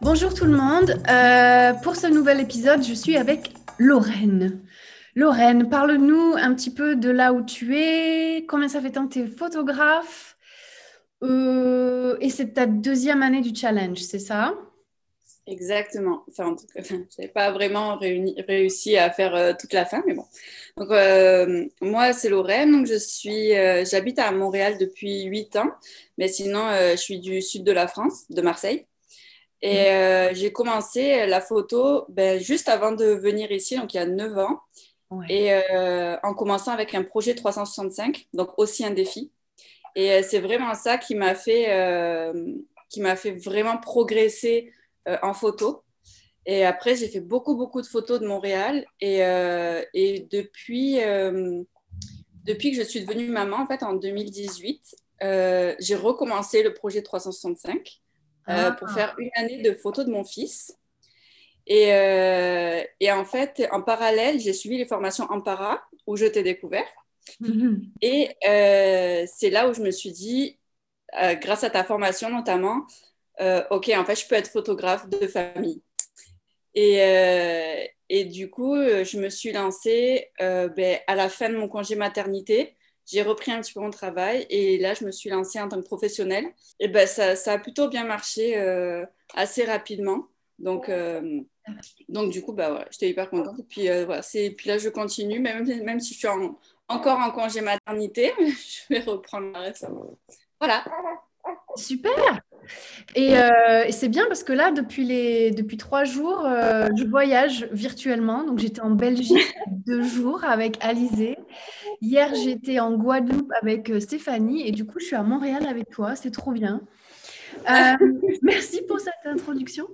Bonjour tout le monde. Euh, pour ce nouvel épisode, je suis avec Lorraine. Lorraine, parle-nous un petit peu de là où tu es, combien ça fait tant que tu es photographe euh, et c'est ta deuxième année du challenge, c'est ça? Exactement. Enfin, en tout cas, je n'avais pas vraiment réussi à faire euh, toute la fin, mais bon. Donc, moi, c'est Lorraine. Donc, je suis, j'habite à Montréal depuis 8 ans, mais sinon, je suis du sud de la France, de Marseille. Et mm. euh, j'ai commencé la photo ben, juste avant de venir ici, donc il y a 9 ans. Et euh, en commençant avec un projet 365, donc aussi un défi. Et euh, c'est vraiment ça qui m'a fait, qui m'a fait vraiment progresser en photo. Et après, j'ai fait beaucoup, beaucoup de photos de Montréal. Et, et depuis, depuis que je suis devenue maman, en fait, en 2018, j'ai recommencé le projet 365. Euh, pour ah. faire une année de photos de mon fils. Et, euh, et, en fait, en parallèle, j'ai suivi les formations en para où je t'ai découvert. Mhm. Et euh, c'est là où je me suis dit, grâce à ta formation notamment, ok, en fait, je peux être photographe de famille. Et, et du coup, je me suis lancée ben, à la fin de mon congé maternité j'ai repris un petit peu mon travail et là, je me suis lancée en tant que professionnelle. Et ben, ça, ça a plutôt bien marché euh, assez rapidement. Donc, euh, donc du coup, bah, voilà, j'étais hyper contente. Et puis, euh, voilà, puis là, je continue, même, même si je suis encore en congé maternité, je vais reprendre la reste. Voilà. Super euh, et, c'est bien parce que là, depuis, les, depuis trois jours, euh, je voyage virtuellement. Donc, j'étais en Belgique deux jours avec Alizé. Hier, j'étais en Guadeloupe avec euh, Stéphanie. Et du coup, je suis à Montréal avec toi. C'est trop bien. merci pour cette introduction.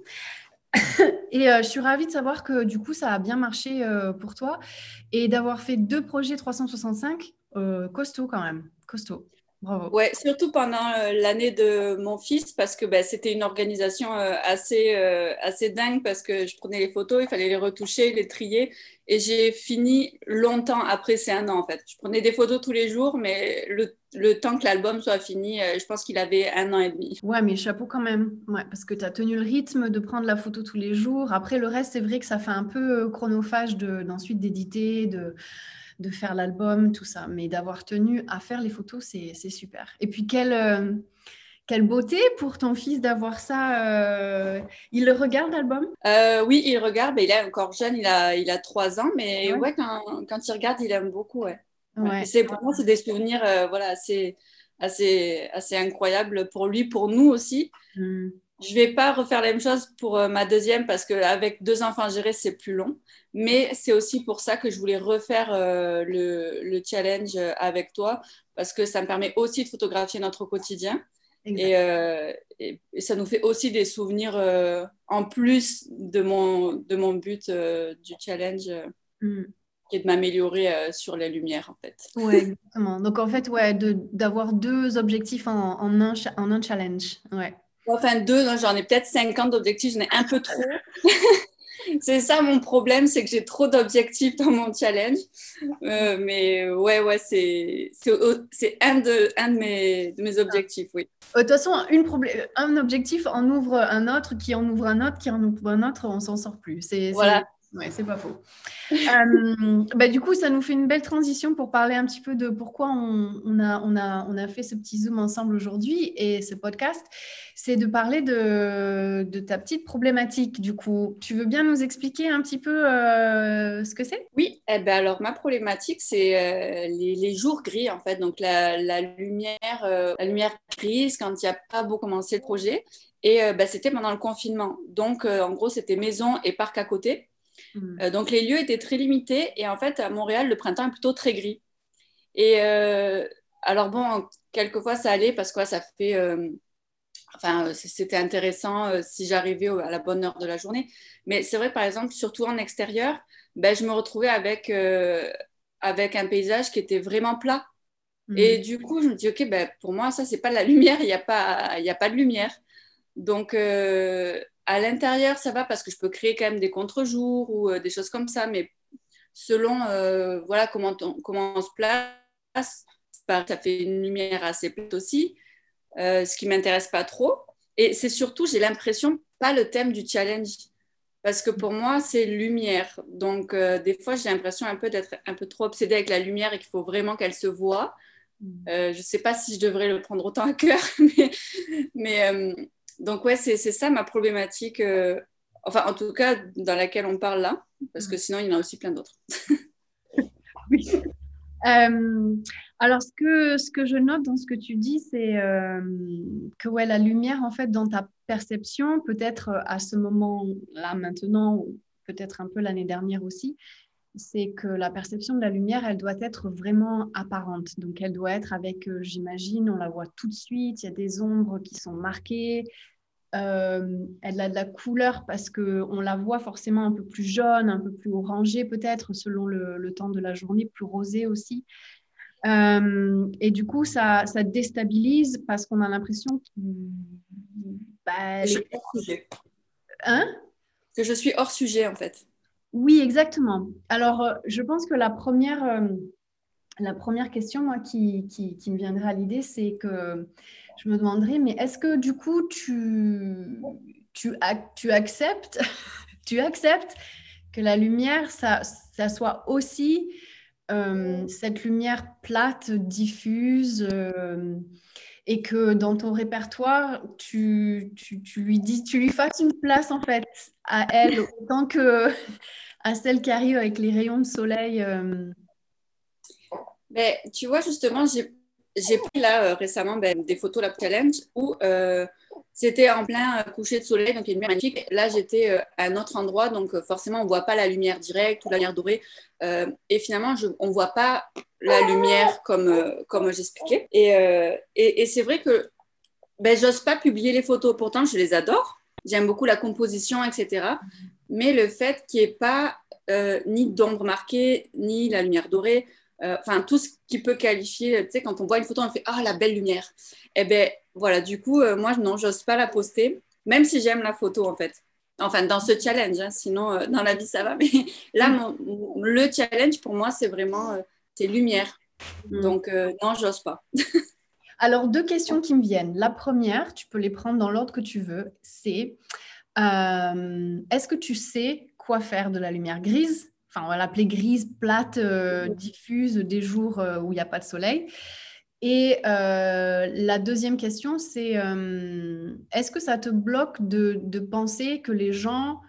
et je suis ravie de savoir que du coup, ça a bien marché pour toi et d'avoir fait deux projets 365. costaud quand même. Costaud. Ouais, surtout pendant euh, l'année de mon fils, parce que bah, c'était une organisation euh, assez, euh, assez dingue, parce que je prenais les photos, il fallait les retoucher, les trier, et j'ai fini longtemps après c'est un an en fait. Je prenais des photos tous les jours, mais le, le temps que l'album soit fini, je pense qu'il avait un an et demi. Ouais, mais chapeau quand même, ouais, parce que tu as tenu le rythme de prendre la photo tous les jours. Après, le reste, c'est vrai que ça fait un peu chronophage d'ensuite d'éditer, de de faire l'album, tout ça. Mais d'avoir tenu à faire les photos, c'est super. Et puis, quelle, euh, quelle beauté pour ton fils d'avoir ça. Euh, il le regarde, l'album? Euh, Oui, il regarde. Mais il est encore jeune, il a, il a 3 ans. Mais ouais, quand, quand, il regarde, il aime beaucoup. Ouais. C'est, pour moi, c'est des souvenirs voilà, assez, assez, assez incroyables pour lui, pour nous aussi. Hmm. Je vais pas refaire la même chose pour euh, ma deuxième parce qu'avec deux enfants gérés, c'est plus long. Mais c'est aussi pour ça que je voulais refaire euh, le, challenge avec toi parce que ça me permet aussi de photographier notre quotidien. Euh, et, ça nous fait aussi des souvenirs en plus de mon, de mon but du challenge. Mm. qui est de m'améliorer sur les lumières en fait. Oui, exactement. Donc en fait, ouais, d'avoir deux objectifs en, en, un, en un challenge. Ouais. Enfin, deux, j'en ai peut-être 50 d'objectifs, j'en ai un peu trop. c'est ça mon problème, c'est que j'ai trop d'objectifs dans mon challenge. Euh, mais ouais, ouais, c'est, c'est, un, de, un de, mes, de mes objectifs, oui. Euh, de toute façon, une un objectif en ouvre un autre, qui en ouvre un autre, qui en ouvre un autre, on s'en sort plus. C'est, voilà. Ouais, c'est pas faux. Euh, bah, du coup, ça nous fait une belle transition pour parler un petit peu de pourquoi on, a, on, a, on a fait ce petit zoom ensemble aujourd'hui et ce podcast. C'est de parler de, de, ta petite problématique. Du coup, tu veux bien nous expliquer un petit peu euh, ce que c'est? Oui, eh ben alors ma problématique, c'est euh, les, jours gris en fait. Donc la, la lumière, la lumière grise quand il n'y a pas beau commencer le projet. Et bah, c'était pendant le confinement. Donc, en gros, c'était maison et parc à côté. Mm. Euh, donc les lieux étaient très limités et en fait à Montréal le printemps est plutôt très gris. Et euh, alors bon, quelquefois ça allait parce que ça fait, euh, enfin c'était intéressant si j'arrivais à la bonne heure de la journée. Mais c'est vrai par exemple surtout en extérieur, ben, je me retrouvais avec avec un paysage qui était vraiment plat. Mm. Et du coup je me dis ok ben pour moi ça c'est pas de la lumière, il n'y a pas a pas de lumière. Donc à l'intérieur, ça va parce que je peux créer quand même des contre-jours ou euh, des choses comme ça, mais selon euh, voilà comment on, comment on se place, ça fait une lumière assez plate aussi, euh, ce qui m'intéresse pas trop. Et c'est surtout, j'ai l'impression, pas le thème du challenge. Parce que pour moi, c'est lumière. Donc, des fois, j'ai l'impression un peu d'être un peu trop obsédée avec la lumière et qu'il faut vraiment qu'elle se voit. Mm. je ne sais pas si je devrais le prendre autant à cœur, mais, mais donc ouais, c'est ça ma problématique, euh, enfin en tout cas dans laquelle on parle là, parce que sinon il y en a aussi plein d'autres. oui. Euh, alors ce que, je note dans ce que tu dis, c'est euh, que la lumière, en fait, dans ta perception, peut-être à ce moment-là maintenant, ou peut-être un peu l'année dernière aussi, c'est que la perception de la lumière, elle doit être vraiment apparente. Donc, elle doit être avec, euh, j'imagine, on la voit tout de suite, il y a des ombres qui sont marquées. Euh, elle a de la couleur parce qu'on la voit forcément un peu plus jaune, un peu plus orangée peut-être, selon le, temps de la journée, plus rosée aussi. Euh, et du coup, ça, ça déstabilise parce qu'on a l'impression que... Bah, je suis hors sujet. Hein? Que je suis hors sujet, en fait. Oui, exactement. Alors, euh, je pense que la première, euh, question moi, qui, me viendrait à l'idée, c'est que je me demanderais, mais est-ce que du coup, tu, acceptes, que la lumière, ça, ça soit aussi euh, cette lumière plate, diffuse et que dans ton répertoire, tu, tu, lui dis, tu lui fasses une place en fait à elle, autant que à celle qui arrive avec les rayons de soleil euh. Mais tu vois, justement, j'ai pris là euh, récemment ben, des photos la challenge où euh, c'était en plein coucher de soleil, donc il y a une lumière magnifique. Là, j'étais à un autre endroit, donc forcément, on ne voit pas la lumière directe ou la lumière dorée. et finalement, on ne voit pas la lumière comme, comme j'expliquais. Et, c'est vrai que ben, j'ose pas publier les photos. Pourtant, je les adore. J'aime beaucoup la composition, etc mais le fait qu'il n'y ait pas euh, ni d'ombre marquée, ni la lumière dorée, euh, enfin tout ce qui peut qualifier, tu sais, quand on voit une photo, on fait Ah, la belle lumière. Eh bien, voilà, du coup, euh, moi, non, j'ose pas la poster, même si j'aime la photo, en fait. Enfin, dans ce challenge, hein, sinon, dans la vie, ça va. Mais là, mon, le challenge, pour moi, c'est vraiment, c'est lumière. Mm. Donc, non, j'ose pas. Alors, deux questions qui me viennent. La première, tu peux les prendre dans l'ordre que tu veux, c'est euh, est-ce que tu sais quoi faire de la lumière grise? Enfin, on va l'appeler grise, plate, euh, diffuse des jours euh, où il n'y a pas de soleil. Et la deuxième question, c'est est-ce que ça te bloque de, de, penser que les gens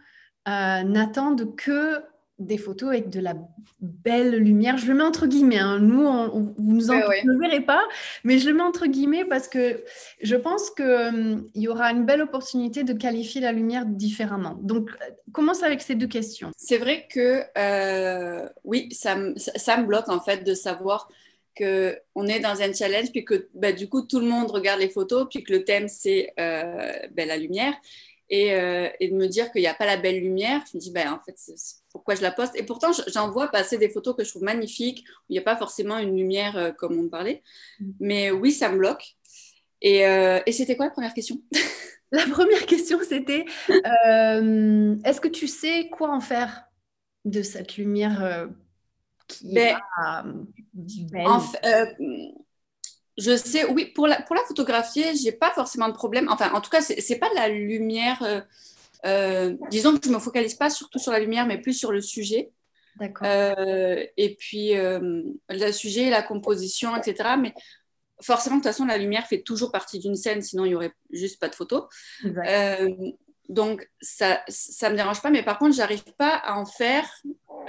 n'attendent que des photos avec de la belle lumière? Je le mets entre guillemets. Hein. Nous, on, vous nous en, ne verrez pas, mais je le mets entre guillemets parce que je pense qu'il hum, il y aura une belle opportunité de qualifier la lumière différemment. Donc, commence avec ces deux questions. C'est vrai que euh, oui, ça, ça, me bloque en fait de savoir que on est dans un challenge puis que bah, du coup tout le monde regarde les photos puis que le thème c'est euh, bah, la lumière euh, et, de me dire qu'il n'y a pas la belle lumière, je me dis, ben, en fait, pourquoi je la poste? Et pourtant, j'en vois passer des photos que je trouve magnifiques, où il n'y a pas forcément une lumière euh, comme on parlait. Mm. Mais oui, ça me bloque. Et, et c'était quoi la première question? La première question, c'était est-ce que tu sais quoi en faire de cette lumière qui ben, belle je sais, oui, pour la, pour la photographier, j'ai pas forcément de problème. Enfin, en tout cas, c'est pas de la lumière. Euh, disons que je ne me focalise pas surtout sur la lumière, mais plus sur le sujet. D'accord. et puis, le sujet, la composition, etc. Mais forcément, de toute façon, la lumière fait toujours partie d'une scène, sinon il n'y aurait juste pas de photo. Euh, donc, ça ne me dérange pas, mais par contre, j'arrive pas à en faire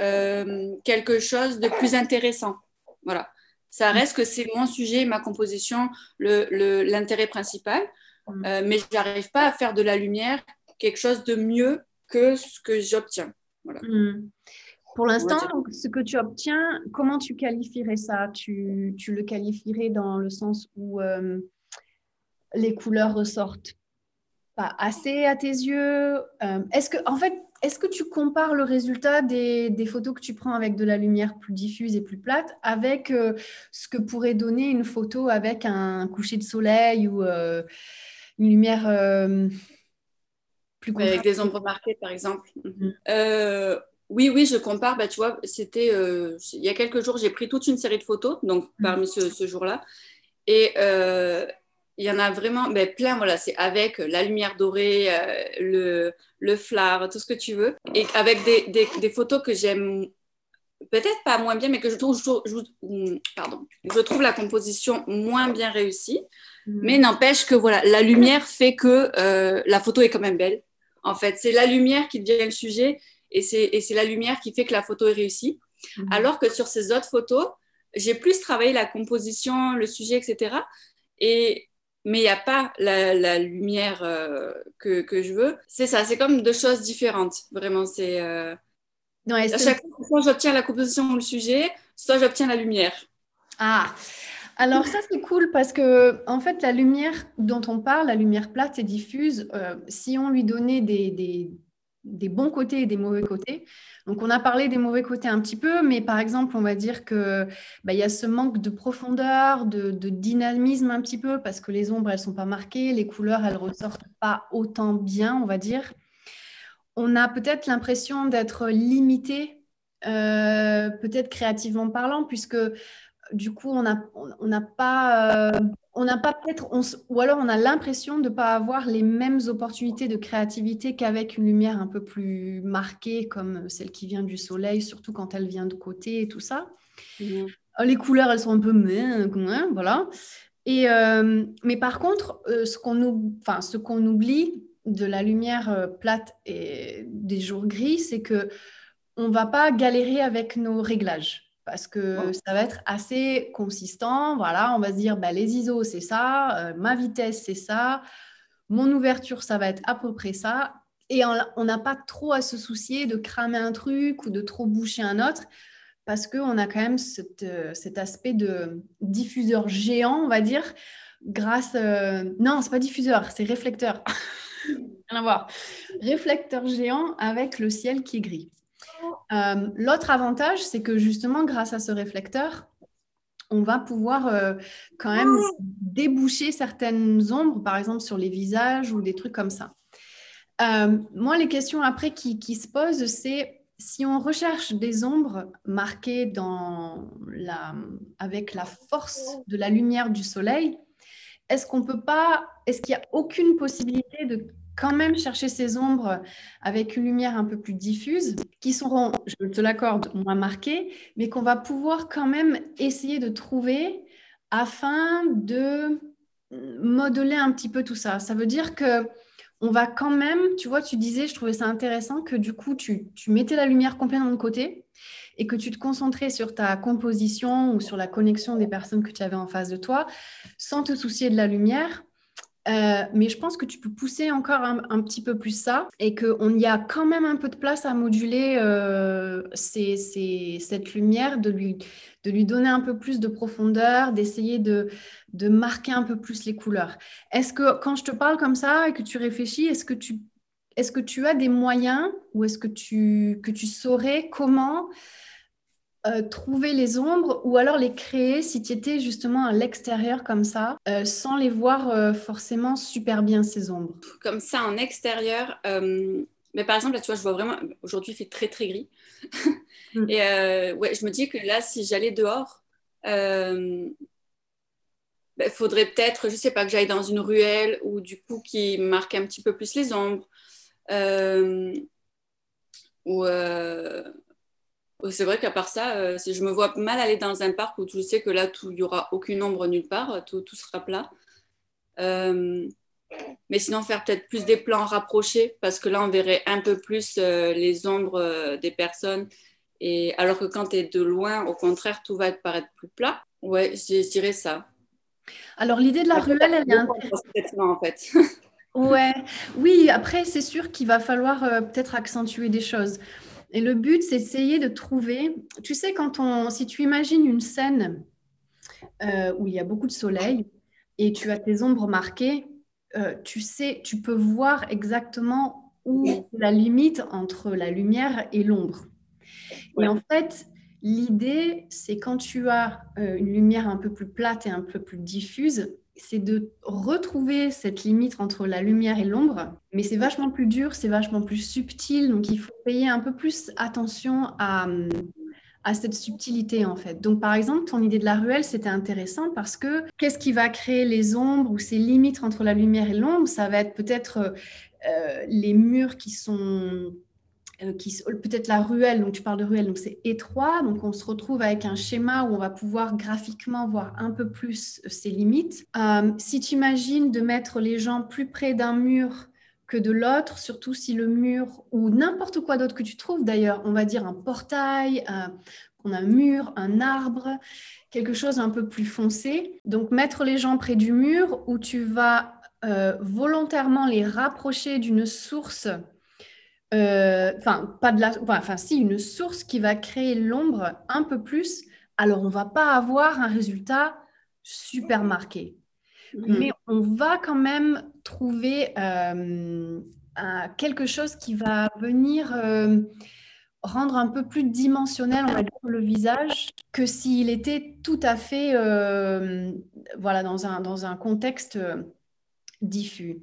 euh, quelque chose de plus intéressant. Voilà. Ça reste que c'est mon sujet, ma composition, l'intérêt le, principal, mm. euh, mais je n'arrive pas à faire de la lumière quelque chose de mieux que ce que j'obtiens. Voilà. Mm. Pour l'instant, ce que tu obtiens, comment tu qualifierais ça? Tu, le qualifierais dans le sens où euh, les couleurs ressortent pas assez à tes yeux euh, Est-ce que, en fait, est-ce que tu compares le résultat des, photos que tu prends avec de la lumière plus diffuse et plus plate avec euh, ce que pourrait donner une photo avec un coucher de soleil ou une lumière plus Avec des ombres marquées, par exemple. Mm. Oui, oui, je compare. Bah, tu vois, c'était euh, il y a quelques jours, j'ai pris toute une série de photos, donc mm. parmi ce, jour-là. Et euh, il y en a vraiment ben, plein. Voilà, c'est avec la lumière dorée, euh, le, le phare, tout ce que tu veux. Et avec des, des, photos que j'aime peut-être pas moins bien, mais que je trouve, je, pardon, je trouve la composition moins bien réussie. Mm. Mais n'empêche que voilà, la lumière fait que la photo est quand même belle. En fait, c'est la lumière qui devient le sujet et c'est la lumière qui fait que la photo est réussie. Mhm. Alors que sur ces autres photos, j'ai plus travaillé la composition, le sujet, etc. Et, mais il n'y a pas la, lumière euh, que, que, je veux. C'est ça, c'est comme deux choses différentes. Vraiment, c'est. Euh... à chaque fois, soit j'obtiens la composition ou le sujet, soit j'obtiens la lumière. Ah, alors ça c'est cool parce que en fait la lumière dont on parle, la lumière plate et diffuse, euh, si on lui donnait des, des, des bons côtés et des mauvais côtés. Donc, on a parlé des mauvais côtés un petit peu, mais par exemple, on va dire que bah, y a ce manque de profondeur, de, dynamisme un petit peu, parce que les ombres, elles sont pas marquées, les couleurs, elles ressortent pas autant bien, on va dire. On a peut-être l'impression d'être limité, euh, peut-être créativement parlant, puisque du coup, on n'a on, pas, euh, on n'a pas peut-être, ou alors on a l'impression de ne pas avoir les mêmes opportunités de créativité qu'avec une lumière un peu plus marquée, comme celle qui vient du soleil, surtout quand elle vient de côté et tout ça. Euh, les couleurs, elles sont un peu, voilà. Et, euh, mais par contre, ce qu'on enfin, ce qu'on oublie de la lumière plate et des jours gris, c'est que on va pas galérer avec nos réglages parce que ça va être assez consistant. Voilà, on va se dire, bah, les ISO, c'est ça, euh, ma vitesse, c'est ça, mon ouverture, ça va être à peu près ça. Et on n'a pas trop à se soucier de cramer un truc ou de trop boucher un autre, parce qu'on a quand même euh, cet aspect de diffuseur géant, on va dire, grâce... Euh, non, c'est pas diffuseur, c'est réflecteur. Rien à voir. Réflecteur géant avec le ciel qui est gris. Euh, l'autre avantage, c'est que justement, grâce à ce réflecteur, on va pouvoir euh, quand même déboucher certaines ombres, par exemple sur les visages ou des trucs comme ça. Euh, moi, les questions après qui, se posent, c'est si on recherche des ombres marquées dans la, avec la force de la lumière du soleil, est-ce qu'on peut pas, est-ce qu'il n'y a aucune possibilité de quand même chercher ces ombres avec une lumière un peu plus diffuse, qui seront, je te l'accorde, moins marquées, mais qu'on va pouvoir quand même essayer de trouver afin de modeler un petit peu tout ça. Ça veut dire que on va quand même, tu vois, tu disais, je trouvais ça intéressant que du coup, tu, tu mettais la lumière complètement de côté et que tu te concentrais sur ta composition ou sur la connexion des personnes que tu avais en face de toi, sans te soucier de la lumière, euh, mais je pense que tu peux pousser encore un, petit peu plus ça et qu'on y a quand même un peu de place à moduler euh, cette lumière, de lui, donner un peu plus de profondeur, d'essayer de, marquer un peu plus les couleurs. Est-ce que quand je te parle comme ça et que tu réfléchis, est-ce que tu, as des moyens ou est-ce que tu saurais comment euh, trouver les ombres ou alors les créer si tu étais justement à l'extérieur comme ça, euh, sans les voir euh, forcément super bien ces ombres Comme ça en extérieur, mais par exemple là tu vois, je vois vraiment, aujourd'hui il fait très très gris. Mm. Et ouais, je me dis que là si j'allais dehors, il ben, faudrait peut-être, je sais pas, que j'aille dans une ruelle ou du coup qui marque un petit peu plus les ombres. ou c'est vrai qu'à part ça, je me vois mal aller dans un parc où tu sais que là, il n'y aura aucune ombre nulle part, tout, tout sera plat. mais sinon, faire peut-être plus des plans rapprochés, parce que là, on verrait un peu plus les ombres des personnes. Et alors que quand tu es de loin, au contraire, tout va te paraître plus plat. Ouais, je dirais ça. Alors l'idée de la ruelle, elle est intéressante. En fait. ouais, oui, après c'est sûr qu'il va falloir euh, peut-être accentuer des choses. Et le but, c'est d'essayer de trouver, tu sais, quand on, si tu imagines une scène euh, où il y a beaucoup de soleil et tu as tes ombres marquées, euh, tu sais, tu peux voir exactement où est la limite entre la lumière et l'ombre. Et en fait, L'idée, c'est quand tu as euh, une lumière un peu plus plate et un peu plus diffuse, c'est de retrouver cette limite entre la lumière et l'ombre, mais c'est vachement plus dur, c'est vachement plus subtil, donc il faut payer un peu plus attention à, à cette subtilité en fait. Donc par exemple, ton idée de la ruelle, c'était intéressant parce que qu'est-ce qui va créer les ombres ou ces limites entre la lumière et l'ombre? Ça va être peut-être euh, les murs qui sont euh, peut-être la ruelle, donc tu parles de ruelle, donc c'est étroit, donc on se retrouve avec un schéma où on va pouvoir graphiquement voir un peu plus euh, ses limites. Euh, si tu imagines de mettre les gens plus près d'un mur que de l'autre, surtout si le mur ou n'importe quoi d'autre que tu trouves d'ailleurs, on va dire un portail, un, on a un mur, un arbre, quelque chose un peu plus foncé. Donc mettre les gens près du mur où tu vas volontairement les rapprocher d'une source euh, enfin, pas de la, enfin, si une source qui va créer l'ombre un peu plus, alors on va pas avoir un résultat super marqué. Mm-hmm. Mais on va quand même trouver euh, quelque chose qui va venir euh, rendre un peu plus dimensionnel on va dire, le visage que s'il était tout à fait voilà, dans, un, dans un contexte diffus.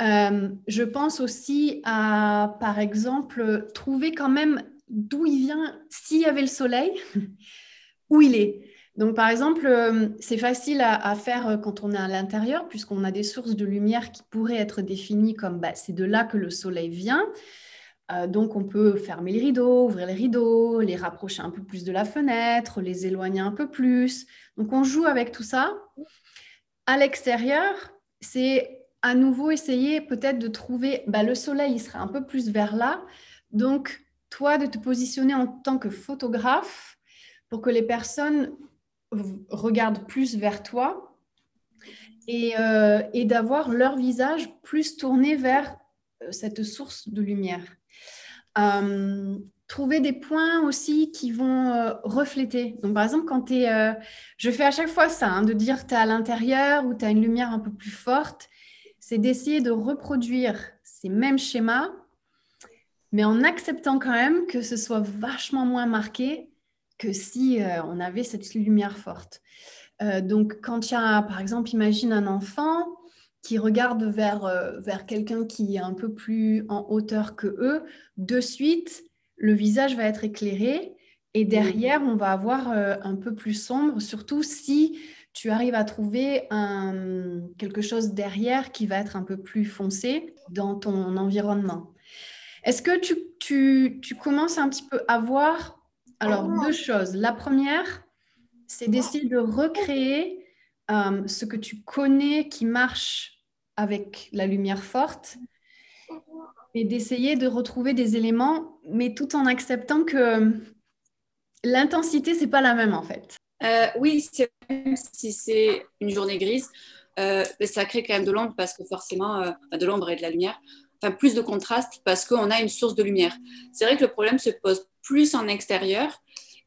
Euh, je pense aussi à, par exemple, trouver quand même d'où il vient, s'il y avait le soleil, où il est. Donc, par exemple, euh, c'est facile à, faire euh, quand on est à l'intérieur, puisqu'on a des sources de lumière qui pourraient être définies comme bah, c'est de là que le soleil vient. donc, on peut fermer les rideaux, ouvrir les rideaux, les rapprocher un peu plus de la fenêtre, les éloigner un peu plus. Donc, on joue avec tout ça. À l'extérieur, c'est à nouveau essayer peut-être de trouver, bah, le soleil, il sera un peu plus vers là. Donc, toi, de te positionner en tant que photographe pour que les personnes regardent plus vers toi et, euh, d'avoir leur visage plus tourné vers euh, cette source de lumière. Euh, trouver des points aussi qui vont refléter. Donc, par exemple, quand tu es... je fais à chaque fois ça, hein, de dire tu es à l'intérieur ou tu as une lumière un peu plus forte c'est d'essayer de reproduire ces mêmes schémas, mais en acceptant quand même que ce soit vachement moins marqué que si euh, on avait cette lumière forte. Euh, donc, quand il y a, par exemple, imagine un enfant qui regarde vers, euh, vers quelqu'un qui est un peu plus en hauteur que eux, de suite, le visage va être éclairé et derrière, on va avoir un peu plus sombre, surtout si tu arrives à trouver un, quelque chose derrière qui va être un peu plus foncé dans ton environnement. Est-ce que tu, tu, tu, commences un petit peu à voir alors deux choses. La première, c'est d'essayer de recréer euh, ce que tu connais qui marche avec la lumière forte et d'essayer de retrouver des éléments, mais tout en acceptant que l'intensité, c'est pas la même en fait. Euh, oui, même si c'est une journée grise, euh, ça crée quand même de l'ombre parce que forcément, euh, de l'ombre et de la lumière, enfin plus de contraste parce qu'on a une source de lumière. C'est vrai que le problème se pose plus en extérieur.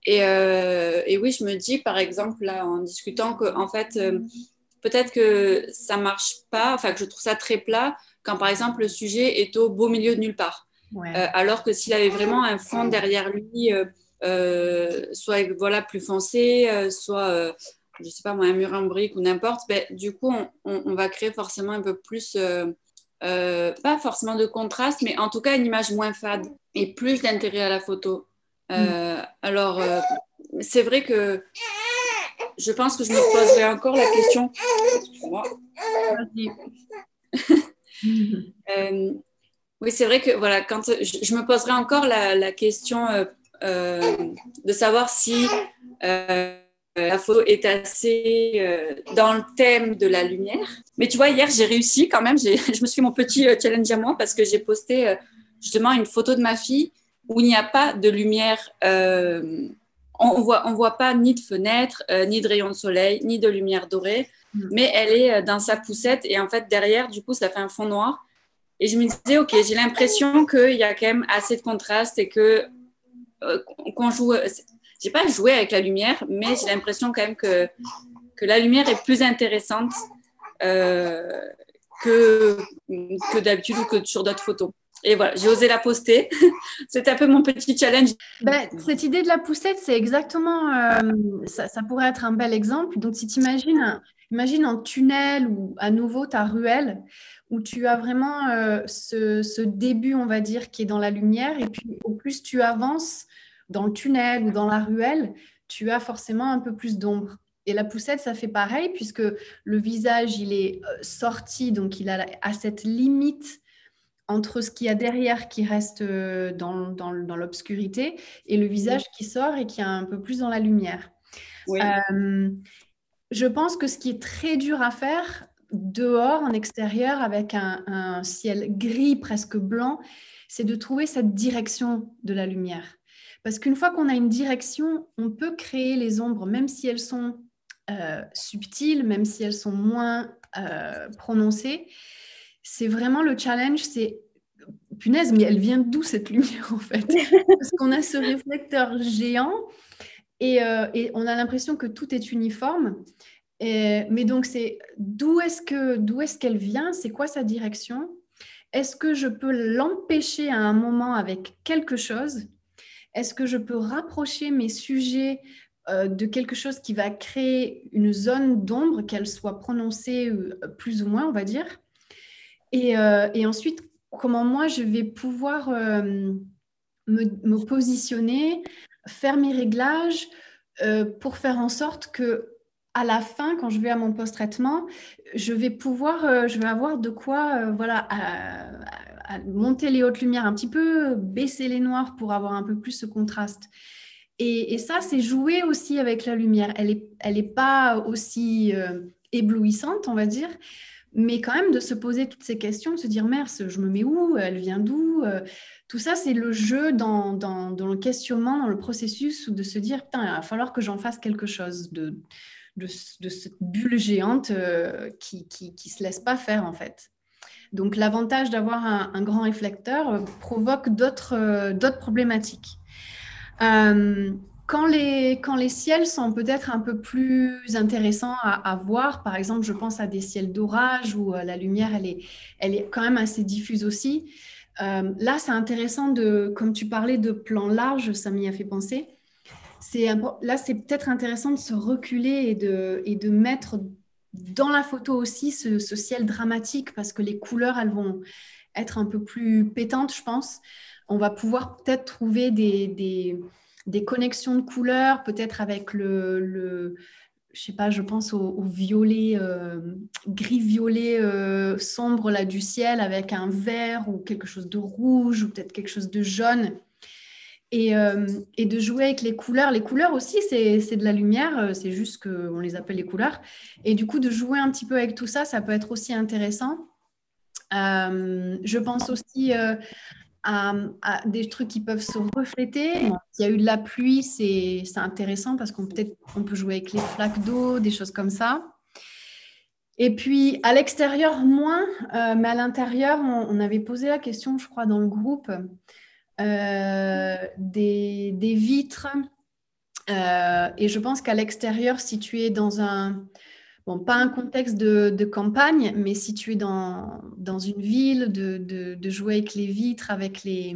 Et, et oui, je me dis, par exemple, là, en discutant, que en fait, peut-être que ça marche pas, enfin que je trouve ça très plat quand, par exemple, le sujet est au beau milieu de nulle part. alors que s'il avait vraiment un fond derrière lui euh, soit voilà, plus foncé, euh, soit, euh, je sais pas moi, un mur en brique ou n'importe, ben, du coup, on, va créer forcément un peu plus, pas forcément de contraste, mais en tout cas une image moins fade et plus d'intérêt à la photo. Mm. Alors, c'est vrai que je pense que je me poserai encore la question. Oui, c'est vrai que voilà, quand je, me poserai encore la, question de savoir si la photo est assez dans le thème de la lumière. Mais tu vois, hier, j'ai réussi quand même. Je me suis fait mon petit challenge à moi parce que j'ai posté justement une photo de ma fille où il n'y a pas de lumière. Euh, on voit, on voit pas ni de fenêtre, euh, ni de rayons de soleil, ni de lumière dorée, mm. mais elle est euh, dans sa poussette et en fait derrière, du coup, ça fait un fond noir. Et je me disais, ok, j'ai l'impression qu'il y a quand même assez de contraste et que qu'on joue. J'ai pas joué avec la lumière, mais j'ai l'impression quand même que, que la lumière est plus intéressante que, que d'habitude ou que sur d'autres photos. Et voilà, j'ai osé la poster. C'était un peu mon petit challenge. Ben, cette idée de la poussette, c'est exactement, euh, ça, pourrait être un bel exemple. Donc, si tu imagines, imagine un tunnel ou à nouveau ta ruelle, où tu as vraiment euh, ce, ce, début, on va dire, qui est dans la lumière. Et puis, au plus tu avances dans le tunnel ou dans la ruelle, tu as forcément un peu plus d'ombre. Et la poussette, ça fait pareil, puisque le visage, il est euh, sorti, donc il a à cette limite entre ce qu'il y a derrière qui reste euh, dans, dans, l'obscurité et le visage qui sort et qui est un peu plus dans la lumière. Euh, je pense que ce qui est très dur à faire dehors, en extérieur, avec un, ciel gris, presque blanc, c'est de trouver cette direction de la lumière. Parce qu'une fois qu'on a une direction, on peut créer les ombres, même si elles sont euh, subtiles, même si elles sont moins prononcées. C'est vraiment le challenge, c'est punaise, mais elle vient d'où cette lumière en fait? Parce qu'on a ce réflecteur géant euh, et, on a l'impression que tout est uniforme. mais donc, c'est d'où est-ce que d'où est-ce qu'elle vient? C'est quoi sa direction? Est-ce que je peux l'empêcher à un moment avec quelque chose? Est-ce que je peux rapprocher mes sujets euh, de quelque chose qui va créer une zone d'ombre, qu'elle soit prononcée euh, plus ou moins, on va dire? Euh, et, ensuite, comment moi, je vais pouvoir euh, me, positionner, faire mes réglages euh, pour faire en sorte que à la fin, quand je vais à mon post-traitement, je vais pouvoir, je vais avoir de quoi, voilà, monter les hautes lumières un petit peu, baisser les noirs pour avoir un peu plus ce contraste. Et, ça, c'est jouer aussi avec la lumière. Elle n'est elle est pas aussi éblouissante, on va dire, mais quand même de se poser toutes ces questions, de se dire merde, je me mets où? Elle vient d'où? Euh, Tout ça, c'est le jeu dans, dans, le questionnement, dans le processus, de se dire putain, il va falloir que j'en fasse quelque chose de, de, cette bulle géante euh, qui, qui se laisse pas faire en fait. Donc l'avantage d'avoir un, grand réflecteur euh, provoque d'autres d'autres problématiques quand les, quand les ciels sont peut-être un peu plus intéressants à, voir, par exemple, je pense à des ciels d'orage où euh, la lumière, elle est, elle est quand même assez diffuse aussi. Euh, là, c'est intéressant de, comme tu parlais de plan large, ça m'y a fait penser. Là, c'est peut-être intéressant de se reculer et de, et de mettre dans la photo aussi ce, ciel dramatique parce que les couleurs, elles vont être un peu plus pétantes, je pense. On va pouvoir peut-être trouver des, des connexions de couleurs, peut-être avec le, le je sais pas, je pense au, violet, euh, gris-violet euh, sombre là du ciel avec un vert ou quelque chose de rouge ou peut-être quelque chose de jaune. Et, euh, et, de jouer avec les couleurs. Les couleurs aussi, c'est de la lumière, c'est juste qu'on les appelle les couleurs. Et du coup, de jouer un petit peu avec tout ça, ça peut être aussi intéressant. je pense aussi à, des trucs qui peuvent se refléter. S'il y a eu de la pluie, c'est intéressant parce qu'on peut, peut jouer avec les flaques d'eau, des choses comme ça. Et puis à l'extérieur, moins, euh, mais à l'intérieur, on, avait posé la question, je crois, dans le groupe, euh, des, des, vitres. Euh, et je pense qu'à l'extérieur, si tu es dans un, bon, pas un contexte de, campagne, mais si tu es dans, dans une ville, de, de, jouer avec les vitres, avec les,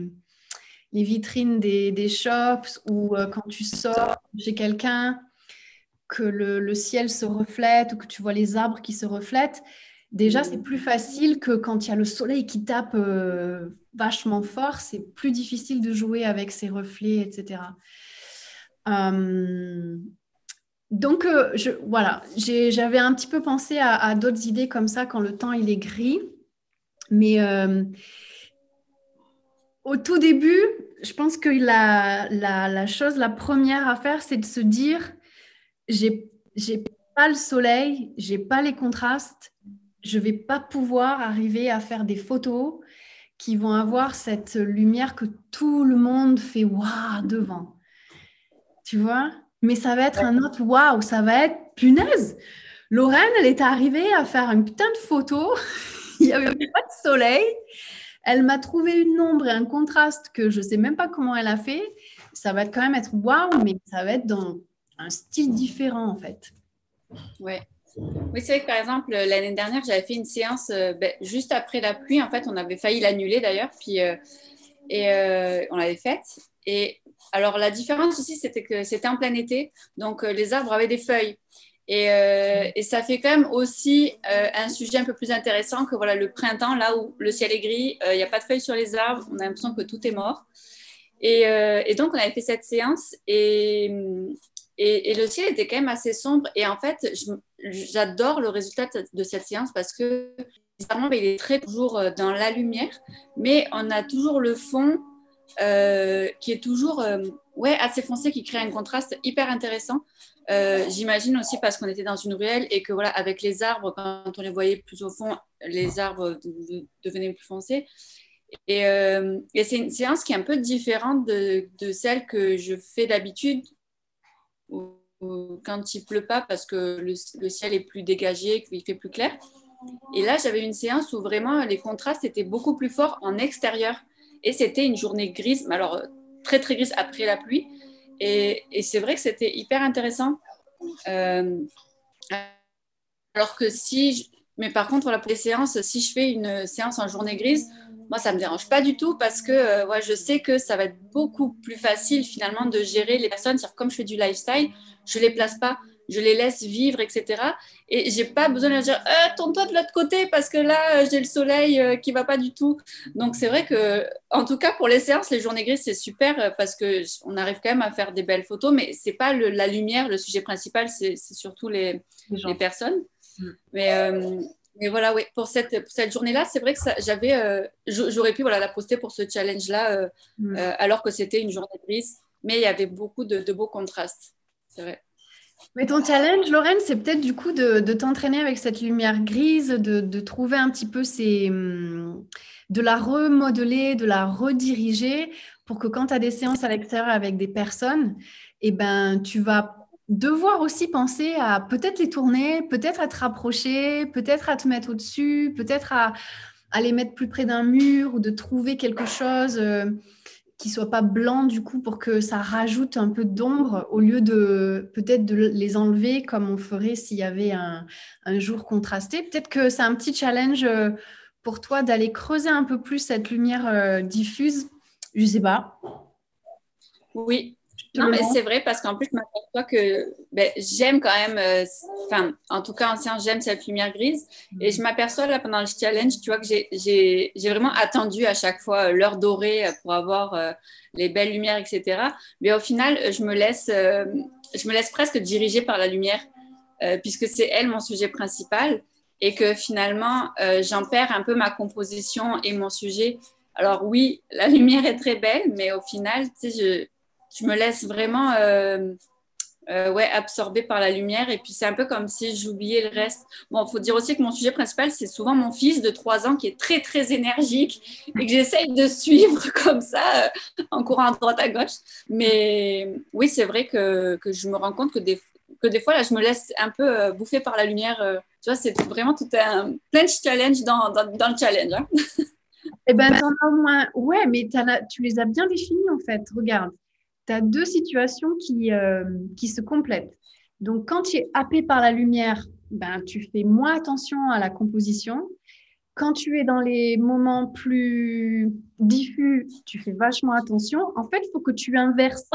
les vitrines des, des, shops, ou euh, quand tu sors chez quelqu'un, que le, le, ciel se reflète, ou que tu vois les arbres qui se reflètent, déjà c'est plus facile que quand il y a le soleil qui tape euh, vachement fort, c'est plus difficile de jouer avec ces reflets, etc. Donc, euh, je, voilà, j'avais un petit peu pensé à, d'autres idées comme ça quand le temps il est gris. Mais euh, au tout début, je pense que la, la, chose, la première à faire, c'est de se dire, j'ai pas le soleil, j'ai pas les contrastes, je vais pas pouvoir arriver à faire des photos qui vont avoir cette lumière que tout le monde fait waouh devant. Tu vois? Mais ça va être un autre waouh, ça va être punaise. Lorraine, elle est arrivée à faire une putain de photo. Il n'y avait pas de soleil. Elle m'a trouvé une ombre et un contraste que je ne sais même pas comment elle a fait. Ça va quand même être waouh, mais ça va être dans un style différent en fait. Ouais. Oui, c'est vrai que par exemple, l'année dernière, j'avais fait une séance euh, ben, juste après la pluie. En fait, on avait failli l'annuler d'ailleurs, puis euh, et euh, on l'avait faite. Et alors, la différence aussi, c'était que c'était en plein été, donc les arbres avaient des feuilles. Et, ça fait quand même aussi un sujet un peu plus intéressant que voilà, le printemps, là où le ciel est gris, il n'y a pas de feuilles sur les arbres, on a l'impression que tout est mort. Et, et, donc, on avait fait cette séance et, et, le ciel était quand même assez sombre. Et en fait, j'adore le résultat de cette séance parce que bizarrement, il est très toujours euh, dans la lumière, mais on a toujours le fond euh, qui est toujours euh, ouais, assez foncé, qui crée un contraste hyper intéressant. J'imagine aussi parce qu'on était dans une ruelle et que voilà, avec les arbres, quand on les voyait plus au fond, les arbres devenaient plus foncés. Et, c'est une séance qui est un peu différente de celle que je fais d'habitude quand il pleut pas parce que le, ciel est plus dégagé, qu'il fait plus clair. Et là, j'avais une séance où vraiment les contrastes étaient beaucoup plus forts en extérieur. Et c'était une journée grise, mais alors très très grise après la pluie. Et, c'est vrai que c'était hyper intéressant. Euh, alors que si, mais par contre, pour les séances, si je fais une séance en journée grise, moi, ça ne me dérange pas du tout parce que euh, je sais que ça va être beaucoup plus facile finalement de gérer les personnes. Comme je fais du lifestyle, je ne les place pas, je les laisse vivre, etc. Et je n'ai pas besoin de leur dire euh, tourne-toi de l'autre côté parce que là, euh, j'ai le soleil qui ne va pas du tout. Donc, c'est vrai que, en tout cas, pour les séances, les journées grises, c'est super parce qu'on arrive quand même à faire des belles photos, mais ce n'est pas la lumière, le sujet principal, c'est surtout les, les, personnes. Mm. Mais, mais voilà, oui, pour cette, cette journée-là, c'est vrai que j'avais, euh, j'aurais pu voilà, la poster pour ce challenge-là, euh, mm. euh, alors que c'était une journée grise, mais il y avait beaucoup de, beaux contrastes. C'est vrai. Mais ton challenge, Lorraine, c'est peut-être du coup de, de t'entraîner avec cette lumière grise, de, de, trouver un petit peu ces. Hum, de la remodeler, de la rediriger pour que quand tu as des séances à l'extérieur avec des personnes, eh ben, tu vas devoir aussi penser à peut-être les tourner, peut-être à te rapprocher, peut-être à te mettre au-dessus, peut-être à, les mettre plus près d'un mur ou de trouver quelque chose euh, qui soit pas blanc du coup pour que ça rajoute un peu d'ombre au lieu de peut-être de les enlever comme on ferait s'il y avait un, jour contrasté. Peut-être que c'est un petit challenge euh, pour toi d'aller creuser un peu plus cette lumière euh, diffuse. Je sais pas. Oui, non, mais c'est vrai parce qu'en plus, je m'aperçois que ben, j'aime quand même, euh, enfin, en tout cas, ancien, j'aime cette lumière grise. Et je m'aperçois là pendant le challenge, tu vois, que j'ai vraiment attendu à chaque fois euh, l'heure dorée euh, pour avoir les belles lumières, etc. Mais au final, je me laisse, je me laisse presque diriger par la lumière puisque c'est elle mon sujet principal et que finalement, j'en perds un peu ma composition et mon sujet. Alors oui, la lumière est très belle, mais au final, tu sais, je je me laisse vraiment euh, euh, ouais, absorber par la lumière. Et puis, c'est un peu comme si j'oubliais le reste. Bon, il faut dire aussi que mon sujet principal, c'est souvent mon fils de 3 ans qui est très, très énergique et que j'essaye de suivre comme ça euh, en courant à droite à gauche. Mais oui, c'est vrai que, que, je me rends compte que des, que des fois, là, je me laisse un peu bouffer par la lumière. tu vois, c'est vraiment tout un plein de challenge dans, dans, le challenge. Hein. Eh ben, t'en as au moins. Ouais, mais tu les as bien définis en fait. Regarde, tu as deux situations qui, euh, qui se complètent. Donc, quand tu es happé par la lumière, ben, tu fais moins attention à la composition. Quand tu es dans les moments plus diffus, tu fais vachement attention. En fait, il faut que tu inverses.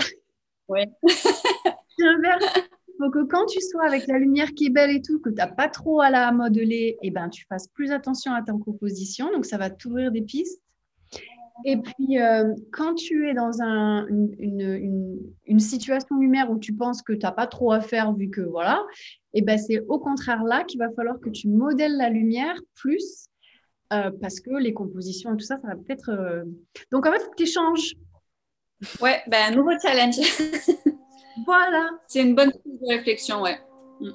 Oui. tu inverses. Il faut que quand tu sois avec la lumière qui est belle et tout, que tu n'as pas trop à la modeler, et eh ben, tu fasses plus attention à ta composition. Donc, ça va t'ouvrir des pistes. Et puis, euh, quand tu es dans un, une, une, situation lumière où tu penses que tu n'as pas trop à faire, vu que voilà, et eh ben c'est au contraire là qu'il va falloir que tu modèles la lumière plus parce que les compositions et tout ça, ça va peut-être. Donc en fait, tu changes. Ouais, ben, un nouveau challenge. voilà. C'est une bonne réflexion, ouais. Mm.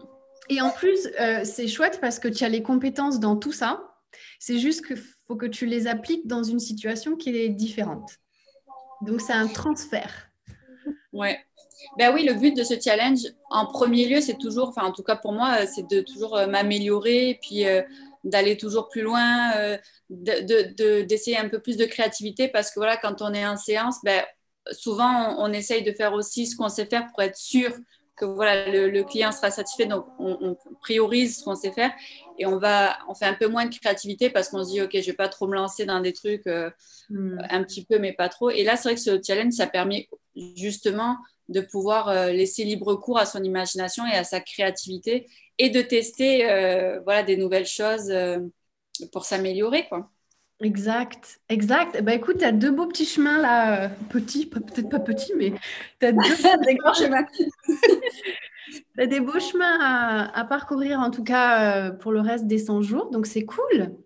Et en plus, c'est chouette parce que tu as les compétences dans tout ça. C'est juste qu'il faut que tu les appliques dans une situation qui est différente. Donc, c'est un transfert. Ouais. Ben oui, le but de ce challenge, en premier lieu, c'est toujours, enfin en tout cas pour moi, c'est de toujours euh, m'améliorer, puis euh, d'aller toujours plus loin, euh, d'essayer un peu plus de créativité, parce que voilà, quand on est en séance, ben, souvent on, essaye de faire aussi ce qu'on sait faire pour être sûr que voilà, le, client sera satisfait. Donc, on, priorise ce qu'on sait faire et on, va, on fait un peu moins de créativité parce qu'on se dit, OK, je ne vais pas trop me lancer dans des trucs euh, hmm. un petit peu, mais pas trop. Et là, c'est vrai que ce challenge, ça permet justement de pouvoir euh, laisser libre cours à son imagination et à sa créativité et de tester euh, voilà, des nouvelles choses pour s'améliorer. quoi. Exact, exact. Bah écoute, tu as deux beaux petits chemins là, euh, petits, peut-être pas petits, mais tu as deux as des beaux chemins à, parcourir, en tout cas euh, pour le reste des 100 jours, donc c'est cool.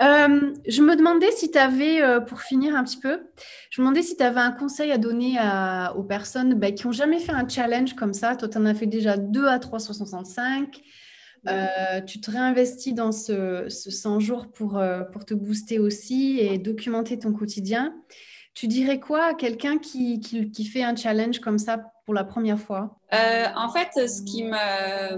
Euh, je me demandais si tu avais, pour finir un petit peu, je me demandais si tu avais un conseil à donner aux personnes bah, qui n'ont jamais fait un challenge comme ça. Toi, tu en as fait déjà 2 à 365. Euh, tu te réinvestis dans ce, 100 jours pour, euh, pour te booster aussi et documenter ton quotidien. Tu dirais quoi à quelqu'un qui, qui, fait un challenge comme ça pour la première fois? Euh, En fait, ce qui m'a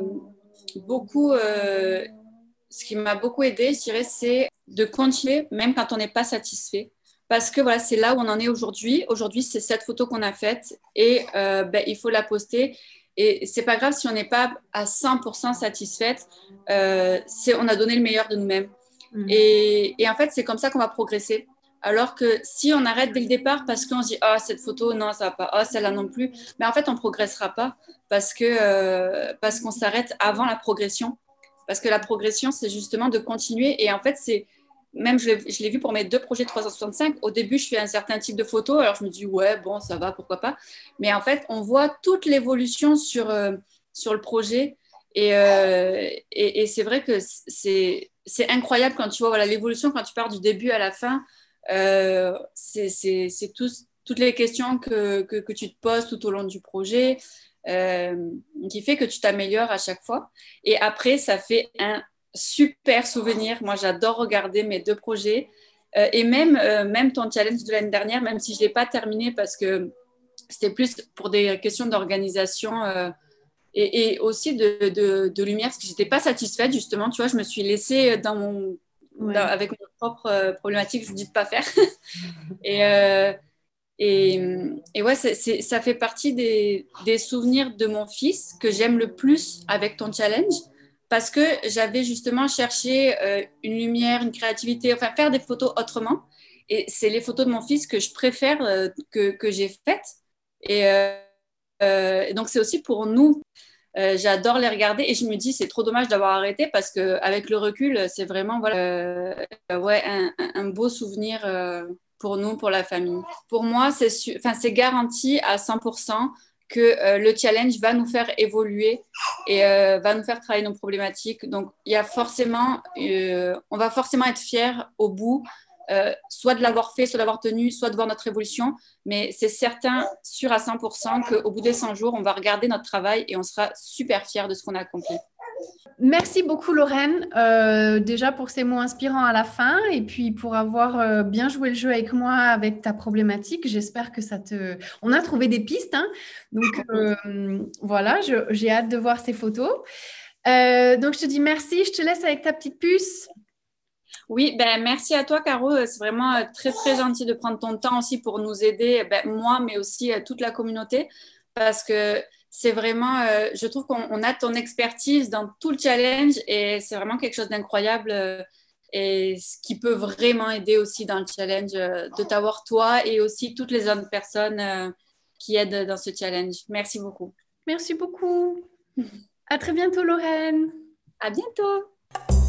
beaucoup, ce qui m'a beaucoup aidé, je dirais, c'est de continuer même quand on n'est pas satisfait. Parce que voilà, c'est là où on en est aujourd'hui. Aujourd'hui, c'est cette photo qu'on a faite et ben, il faut la poster. Et c'est pas grave si on n'est pas à 100% satisfaite. Euh, on a donné le meilleur de nous-mêmes. Mhm. Et, et, en fait, c'est comme ça qu'on va progresser. Alors que si on arrête dès le départ parce qu'on se dit oh cette photo non ça va pas oh celle-là non plus, mais en fait on progressera pas parce que euh, parce qu'on s'arrête avant la progression. Parce que la progression c'est justement de continuer et en fait c'est même je l'ai vu pour mes deux projets 365. Au début, je fais un certain type de photo, alors je me dis ouais, bon, ça va, pourquoi pas. Mais en fait, on voit toute l'évolution sur, euh, sur le projet. Et, euh, et, c'est vrai que c'est incroyable quand tu vois l'évolution, quand tu pars du début à la fin. Euh, c'est toutes les questions que, que, que, tu te poses tout au long du projet. qui fait que tu t'améliores à chaque fois. Et après, ça fait un super souvenir. Moi, j'adore regarder mes deux projets. Euh, et même, euh, même ton challenge de l'année dernière, même si je ne l'ai pas terminé parce que c'était plus pour des questions d'organisation euh, et, aussi de, de, lumière, parce que je n'étais pas satisfaite, justement. Tu vois, je me suis laissée dans mon, avec mon propre problématique, je vous dis de ne pas faire. et, et, et, ouais, ça fait partie des, des souvenirs de mon fils que j'aime le plus avec ton challenge parce que j'avais justement cherché euh, une lumière, une créativité, enfin faire des photos autrement. Et c'est les photos de mon fils que je préfère euh, que, que j'ai faites. Et, euh, donc c'est aussi pour nous. J'adore les regarder et je me dis c'est trop dommage d'avoir arrêté parce que avec le recul c'est vraiment voilà ouais un, un, beau souvenir pour nous pour la famille. Pour moi c'est enfin c'est garanti à 100% que euh, le challenge va nous faire évoluer et euh, va nous faire travailler nos problématiques. Donc, il y a forcément, euh, on va forcément être fiers au bout, soit de l'avoir fait, soit d'avoir tenu, soit de voir notre évolution. Mais c'est certain, sûr à 100%, qu'au bout des 100 jours, on va regarder notre travail et on sera super fiers de ce qu'on a accompli. Merci beaucoup Lorraine, euh, déjà pour ces mots inspirants à la fin et puis pour avoir euh, bien joué le jeu avec moi avec ta problématique. J'espère que ça te... On a trouvé des pistes, hein. donc euh, voilà, j'ai hâte de voir ces photos. donc je te dis merci, je te laisse avec ta petite puce. Oui, ben merci à toi Caro, c'est vraiment très très gentil de prendre ton temps aussi pour nous aider, ben, moi mais aussi toute la communauté parce que c'est vraiment, euh, je trouve qu'on a ton expertise dans tout le challenge et c'est vraiment quelque chose d'incroyable euh, et ce qui peut vraiment aider aussi dans le challenge euh, de t'avoir toi et aussi toutes les autres personnes qui aident dans ce challenge. Merci beaucoup. Merci beaucoup. À très bientôt, Lorraine. À bientôt.